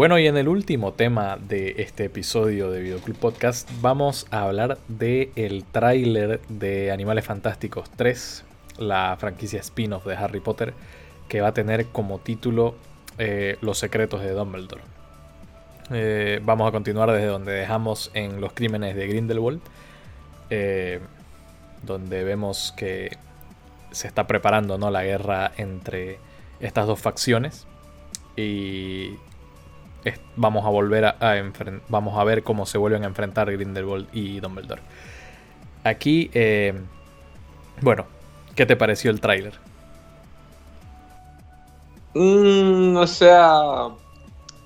Bueno, y en el último tema de este episodio de Videoclub Podcast vamos a hablar del el tráiler de Animales Fantásticos 3, la franquicia spin-off de Harry Potter, que va a tener como título eh, Los secretos de Dumbledore. Eh, vamos a continuar desde donde dejamos en los crímenes de Grindelwald, eh, donde vemos que se está preparando ¿no? la guerra entre estas dos facciones y vamos a volver a, vamos a ver cómo se vuelven a enfrentar Grindelwald y Dumbledore. Aquí, eh, bueno, ¿qué te pareció el tráiler? Mm, o sea,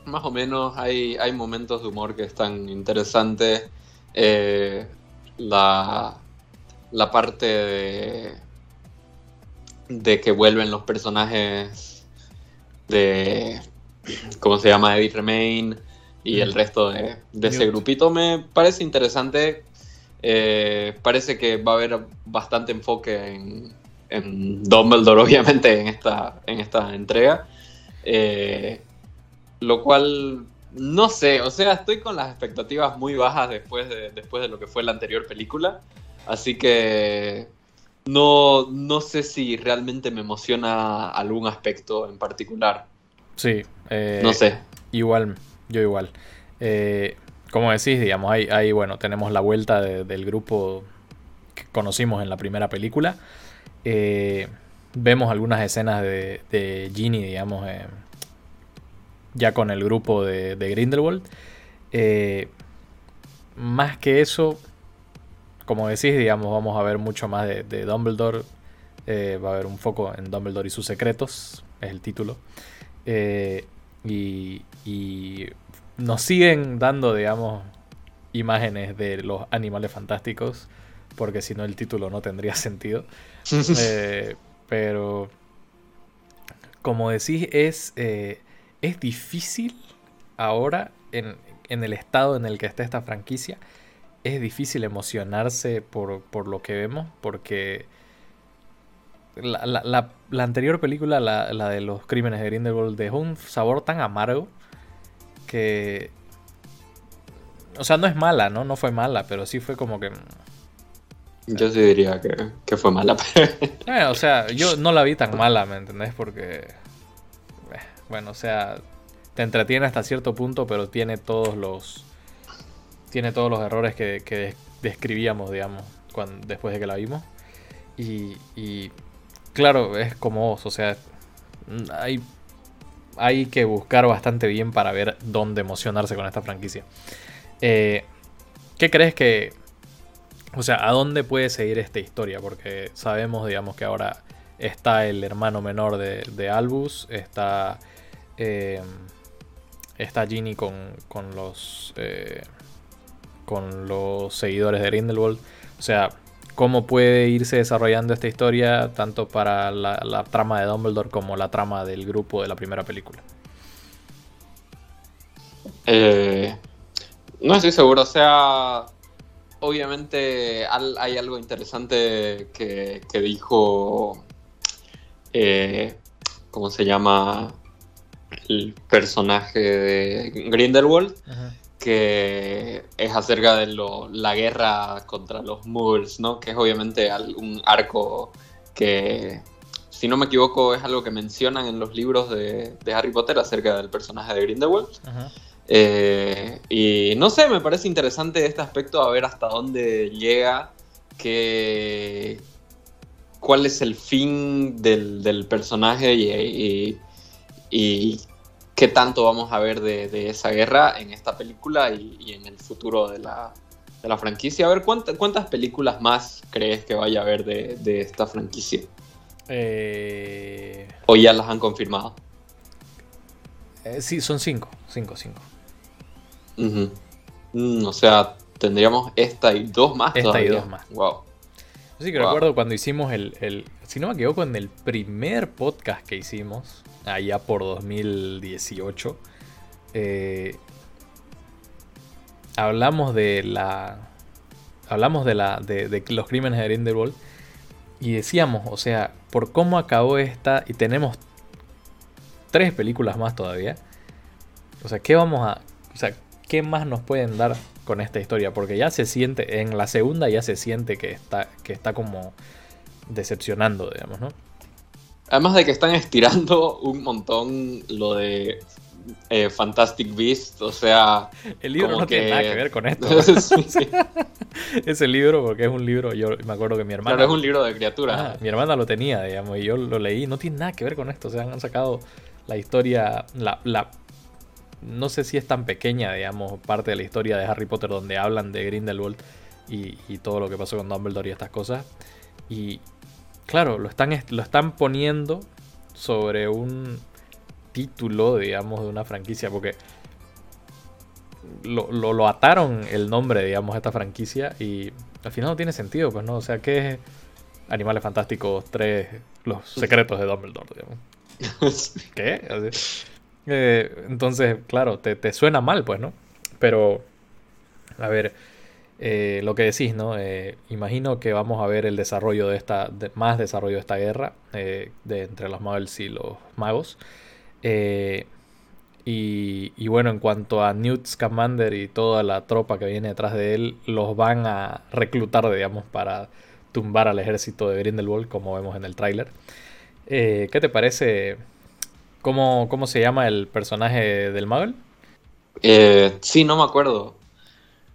más o menos hay, hay momentos de humor que están interesantes. Eh, la, la parte de, de que vuelven los personajes de ¿cómo se llama? Eddie Remain y el resto de, ese grupito me parece interesante. Eh, parece que va a haber bastante enfoque en, en Dumbledore, obviamente, en esta, en esta entrega. Eh, lo cual, no sé, o sea, estoy con las expectativas muy bajas después de, después de lo que fue la anterior película. Así que no, no sé si realmente me emociona algún aspecto en particular. Sí. Eh, no sé. Igual, yo igual. Eh, como decís, digamos, ahí, bueno, tenemos la vuelta del grupo que conocimos en la primera película. Eh, vemos algunas escenas de, de Ginny, digamos, ya con el grupo de, Grindelwald. más que eso, como decís, digamos, vamos a ver mucho más de, de Dumbledore. va a haber un foco en Dumbledore y sus secretos, es el título. Eh, y, nos siguen dando, digamos, imágenes de los animales fantásticos, porque si no el título no tendría sentido. Eh, pero, como decís, es, eh, es difícil ahora, en, en, el estado en el que está esta franquicia, es difícil emocionarse por, por lo que vemos, porque la, anterior película, la, de los crímenes de Grindelwald, dejó un sabor tan amargo que... O sea, no es mala, ¿no? No fue mala, pero sí fue como que... Yo sí diría que, fue mala. Eh, o sea, yo no la vi tan mala, ¿me entendés? Porque... Eh, bueno, o sea, te entretiene hasta cierto punto, pero tiene todos los... Tiene todos los errores que, describíamos, digamos, cuando, después de que la vimos. y Claro, es como vos, o sea, hay, hay que buscar bastante bien para ver dónde emocionarse con esta franquicia. Eh, ¿Qué crees que... O sea, ¿a dónde puede seguir esta historia? Porque sabemos, digamos, que ahora está el hermano menor de, Albus, está... Eh, está Ginny con, con los... Eh, con los seguidores de Grindelwald. O sea, cómo puede irse desarrollando esta historia tanto para la, trama de Dumbledore como la trama del grupo de la primera película. Eh, no estoy seguro, o sea, obviamente hay algo interesante que, dijo, eh, ¿cómo se llama? El personaje de Grindelwald que es acerca de la guerra contra los Muggles, ¿no? Que es obviamente un arco que, si no me equivoco, es algo que mencionan en los libros de, Harry Potter acerca del personaje de Grindelwald. Eh, y no sé, me parece interesante este aspecto, a ver hasta dónde llega, que, cuál es el fin del, personaje y, y qué tanto vamos a ver de, esa guerra en esta película y, en el futuro de la, franquicia. A ver, ¿cuántas películas más crees que vaya a haber de, esta franquicia? Eh... ¿O ya las han confirmado? Eh, sí, son cinco. Cinco, cinco. Mm, o sea, tendríamos esta y dos más esta y dos más. Wow. Yo sí que recuerdo cuando hicimos el, el, Si no me equivoco, en el primer podcast que hicimos allá por 2018, eh, hablamos de la. Hablamos de, la, de, los crímenes de Grindelwald y decíamos, o sea, por cómo acabó esta, y tenemos tres películas más todavía. O sea, ¿qué vamos a. O sea, ¿qué más nos pueden dar con esta historia? Porque ya se siente, en la segunda ya se siente que está, que está como decepcionando, digamos, ¿no? Además de que están estirando un montón lo de eh, Fantastic Beast, o sea... El libro no tiene nada que ver con esto. Ese libro, porque es un libro, yo me acuerdo que mi hermana... Claro, es un libro de criaturas. Ah, mi hermana lo tenía, digamos, y yo lo leí, no tiene nada que ver con esto, o sea, han sacado la historia, la, la no sé si es tan pequeña, digamos, parte de la historia de Harry Potter donde hablan de Grindelwald y, y todo lo que pasó con Dumbledore y estas cosas. Y claro, lo están, lo están poniendo sobre un título, digamos, de una franquicia, porque lo, lo, ataron el nombre, digamos, a esta franquicia y al final no tiene sentido, pues no, o sea, ¿qué es Animales Fantásticos 3, los secretos de Dumbledore, digamos? ¿Qué? Eh, entonces, claro, te, te, suena mal, pues, ¿no? Pero, a ver, eh, lo que decís, ¿no? Eh, imagino que vamos a ver el desarrollo de esta, más desarrollo de esta guerra de, entre los Muggles y los magos. Y, y, bueno, en cuanto a Newt Scamander y toda la tropa que viene detrás de él, los van a reclutar, digamos, para tumbar al ejército de Grindelwald, como vemos en el tráiler. ¿Qué te parece ¿Cómo, ¿Cómo se llama el personaje del Muggle? Eh, sí, no me acuerdo.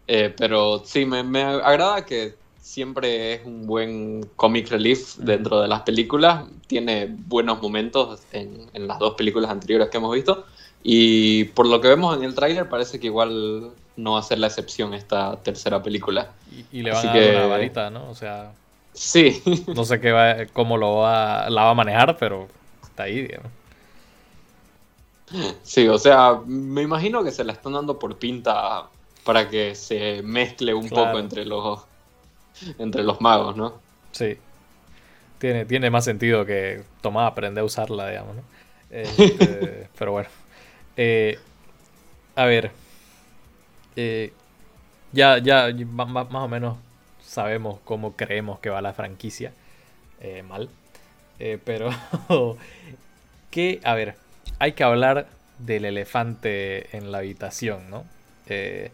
Eh, pero sí, me, agrada que siempre es un buen comic relief dentro de las películas. Tiene buenos momentos en, las dos películas anteriores que hemos visto. Y por lo que vemos en el tráiler, parece que igual no va a ser la excepción esta tercera película. Y, le van a dar una varita, ¿no? O sea. Sí. No sé qué va, cómo lo va, la va a manejar, pero está ahí, digamos. Sí, o sea, me imagino que se la están dando por pinta para que se mezcle un poco entre los entre los magos, ¿no? Sí. Tiene, tiene más sentido que tomar, aprender a usarla, digamos, ¿no? Este, pero bueno. Eh, a ver. Eh, ya, ya más, o menos sabemos cómo creemos que va la franquicia. Eh, mal. pero. ¿Qué? A ver hay que hablar del elefante en la habitación, ¿no? Eh,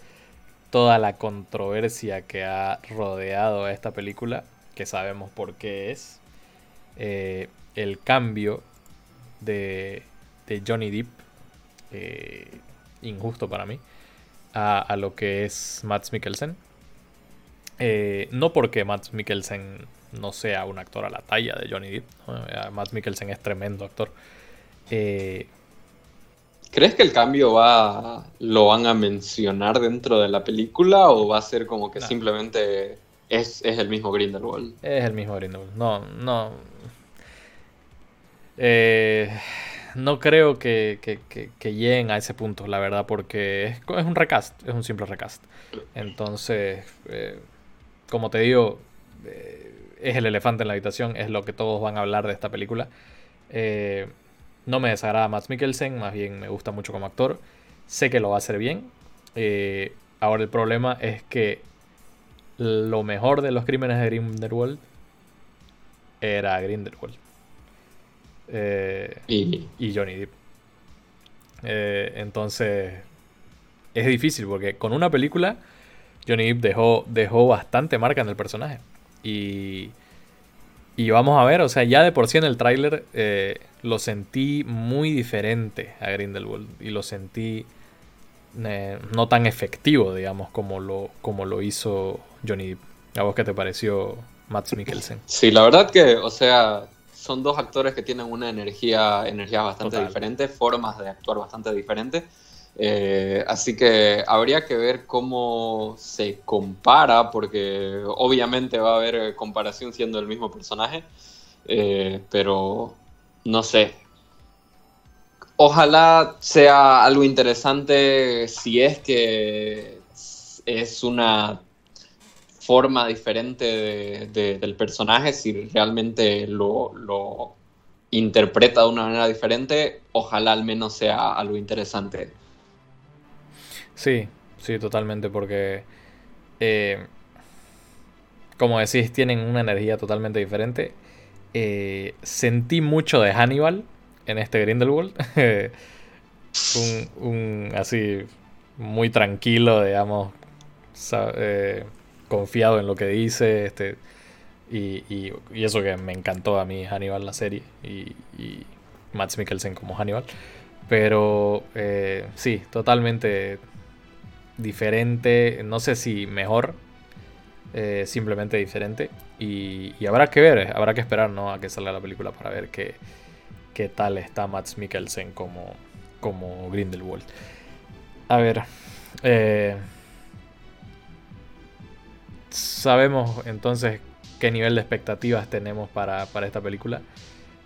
toda la controversia que ha rodeado a esta película, que sabemos por qué es. Eh, el cambio de, Johnny Depp, eh, injusto para mí, a, lo que es Matt Mikkelsen. no porque Matt Mikkelsen no sea un actor a la talla de Johnny Depp, Matt Mikkelsen es tremendo actor. Eh, ¿Crees que el cambio va lo van a mencionar dentro de la película o va a ser como que simplemente es, el mismo Grindelwald? Es el mismo Grindelwald. No, no. Eh, no creo que, lleguen a ese punto, la verdad, porque es, es, un recast, es un simple recast. Entonces, eh, como te digo, es el elefante en la habitación, es lo que todos van a hablar de esta película. Eh, no me desagrada Matt Mikkelsen, más bien me gusta mucho como actor. Sé que lo va a hacer bien. Eh, ahora el problema es que lo mejor de los crímenes de Grindelwald era Grindelwald. Eh, ¿Y? Johnny Depp. Eh, entonces es difícil porque con una película Johnny Depp dejó, dejó bastante marca en el personaje. Y y vamos a ver, o sea, ya de por sí en el tráiler eh, lo sentí muy diferente a Grindelwald. Y lo sentí eh, no tan efectivo, digamos, como lo, como lo hizo Johnny Depp. ¿A vos qué te pareció Matt Mikkelsen? Sí, la verdad que, o sea, son dos actores que tienen una energía, energía bastante diferente, formas de actuar bastante diferentes. Eh, así que habría que ver cómo se compara, porque obviamente va a haber comparación siendo el mismo personaje, eh, pero no sé. Ojalá sea algo interesante si es que es una forma diferente del personaje, si realmente lo, lo interpreta de una manera diferente, ojalá al menos sea algo interesante. Sí, sí, totalmente, porque eh, como decís, tienen una energía totalmente diferente. Eh, sentí mucho de Hannibal en este Grindelwald. un, así muy tranquilo, digamos, eh, confiado en lo que dice, este, y, y, eso que me encantó a mí Hannibal la serie y, y Mads Mikkelsen como Hannibal, pero eh, sí, totalmente diferente, no sé si mejor, eh, simplemente diferente, y, habrá que ver, habrá que esperar ¿no? a que salga la película para ver qué, qué tal está Mads Mikkelsen como, como Grindelwald. A ver, eh, sabemos entonces qué nivel de expectativas tenemos para, esta película.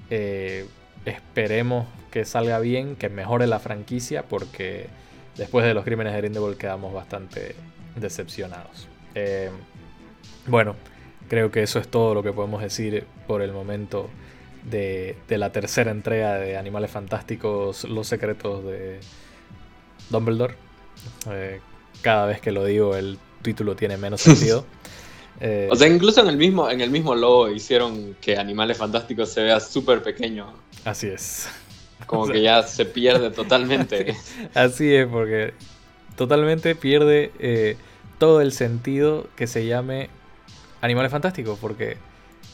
Eh, esperemos que salga bien, que mejore la franquicia, porque después de los crímenes de Grindelwald quedamos bastante decepcionados. Eh, bueno, creo que eso es todo lo que podemos decir por el momento de, la tercera entrega de Animales Fantásticos, Los Secretos de Dumbledore. Eh, cada vez que lo digo el título tiene menos sentido. o sea, incluso en el mismo, en el mismo logo hicieron que Animales Fantásticos se vea súper pequeño. Así es. Como que ya se pierde totalmente. Así es, porque totalmente pierde eh, todo el sentido que se llame Animales Fantásticos, porque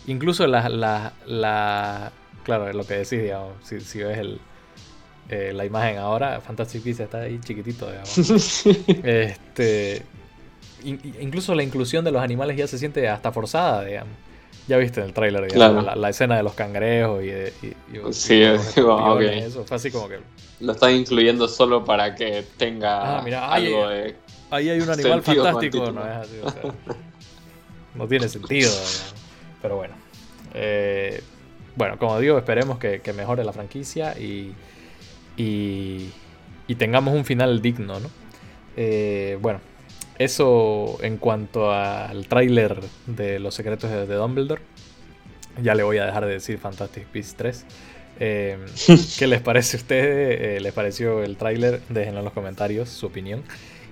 incluso la, la, la claro, lo que decís, digamos, si, si ves el, eh, la imagen ahora, Fantastic Beasts está ahí chiquitito, digamos. este, incluso la inclusión de los animales ya se siente hasta forzada, digamos. Ya viste en el tráiler, la, escena de los cangrejos y, sí, eso fue así como que lo están incluyendo solo para que tenga ah, algo de ahí hay un animal fantástico, no es así, o sea, no tiene sentido, pero bueno. Eh, bueno, como digo, esperemos que, mejore la franquicia y, y, tengamos un final digno, ¿no? Eh, bueno, eso en cuanto al tráiler de Los Secretos de, Dumbledore. Ya le voy a dejar de decir Fantastic Beasts 3. Eh, ¿Qué les parece a ustedes? Eh, ¿Les pareció el tráiler? Déjenlo en los comentarios su opinión.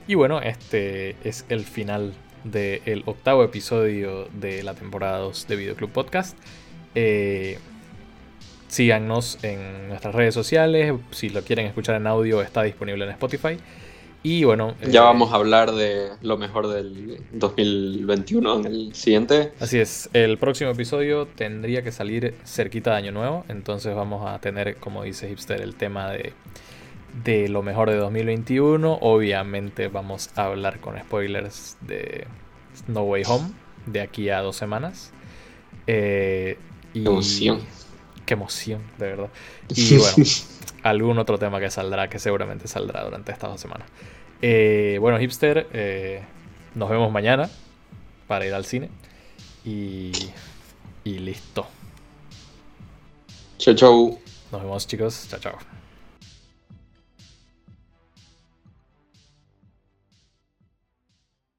Y bueno, este es el final del octavo episodio de la temporada 2 de Videoclub Podcast. Eh, síganos en nuestras redes sociales. Si lo quieren escuchar en audio, está disponible en Spotify. Y bueno. Ya eh, vamos a hablar de lo mejor del 2021 en el siguiente. Así es. El próximo episodio tendría que salir cerquita de Año Nuevo. Entonces vamos a tener, como dice Hipster, el tema de, de lo mejor de 2021. Obviamente vamos a hablar con spoilers de No Way Home de aquí a dos semanas. Eh, y... Emoción. Qué emoción, de verdad. Y bueno, algún otro tema que saldrá, que seguramente saldrá durante estas dos semanas. Eh, bueno, hipster, eh, nos vemos mañana para ir al cine. Y, y listo. Chau, chau. Nos vemos, chicos. Chao, chao.